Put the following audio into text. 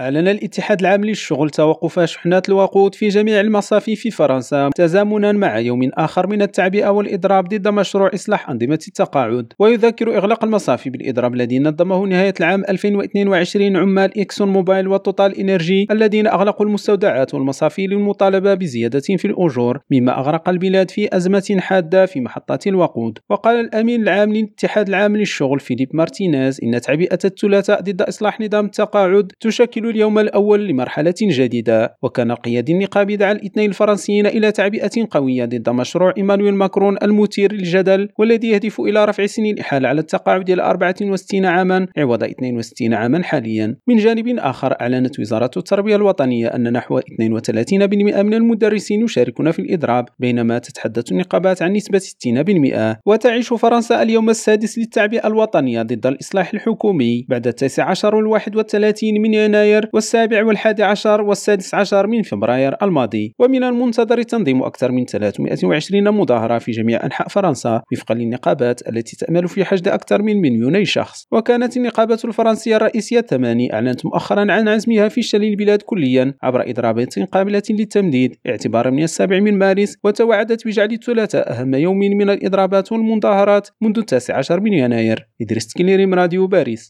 أعلن الاتحاد العام للشغل توقف شحنات الوقود في جميع المصافي في فرنسا تزامنا مع يوم آخر من التعبئة والإضراب ضد مشروع إصلاح أنظمة التقاعد. ويذكر إغلاق المصافي بالإضراب الذي نظمه نهاية العام 2022 عمال إكسون موبايل وتوتال إنرجي الذين أغلقوا المستودعات والمصافي للمطالبة بزيادة في الأجور مما أغرق البلاد في أزمة حادة في محطات الوقود. وقال الأمين العام للاتحاد العام للشغل فيليب مارتينيز إن تعبئة الثلاثاء ضد إصلاح نظام التقاعد تشكل اليوم الأول لمرحلة جديدة وكان القيادي النقابي دعا الاثنين الفرنسيين إلى تعبئة قوية ضد مشروع إيمانويل ماكرون المثير للجدل والذي يهدف إلى رفع سن الإحالة على التقاعد إلى 64 عاما عوض 62 عاما حاليا. من جانب آخر أعلنت وزارة التربية الوطنية أن نحو 32% من المدرسين يشاركون في الإضراب بينما تتحدث النقابات عن نسبة 60% وتعيش فرنسا اليوم السادس للتعبئة الوطنية ضد الإصلاح الحكومي بعد التاسع عشر والواحد والثلاثين من يناير والسابع والحادي عشر والسادس عشر من فبراير الماضي. ومن المنتظر تنظيم أكثر من 320 مظاهرة في جميع أنحاء فرنسا وفقا للنقابات التي تأمل في حشد أكثر من مليوني شخص. وكانت النقابة الفرنسية الرئيسية الثماني أعلنت مؤخرا عن عزمها في شل البلاد كليا عبر إضرابات قابلة للتمديد. اعتبارا من السابع من مارس وتوعدت بجعل الثلاثاء أهم يوم من الإضرابات والمظاهرات منذ التاسع عشر من يناير. إدريس كليريم راديو باريس.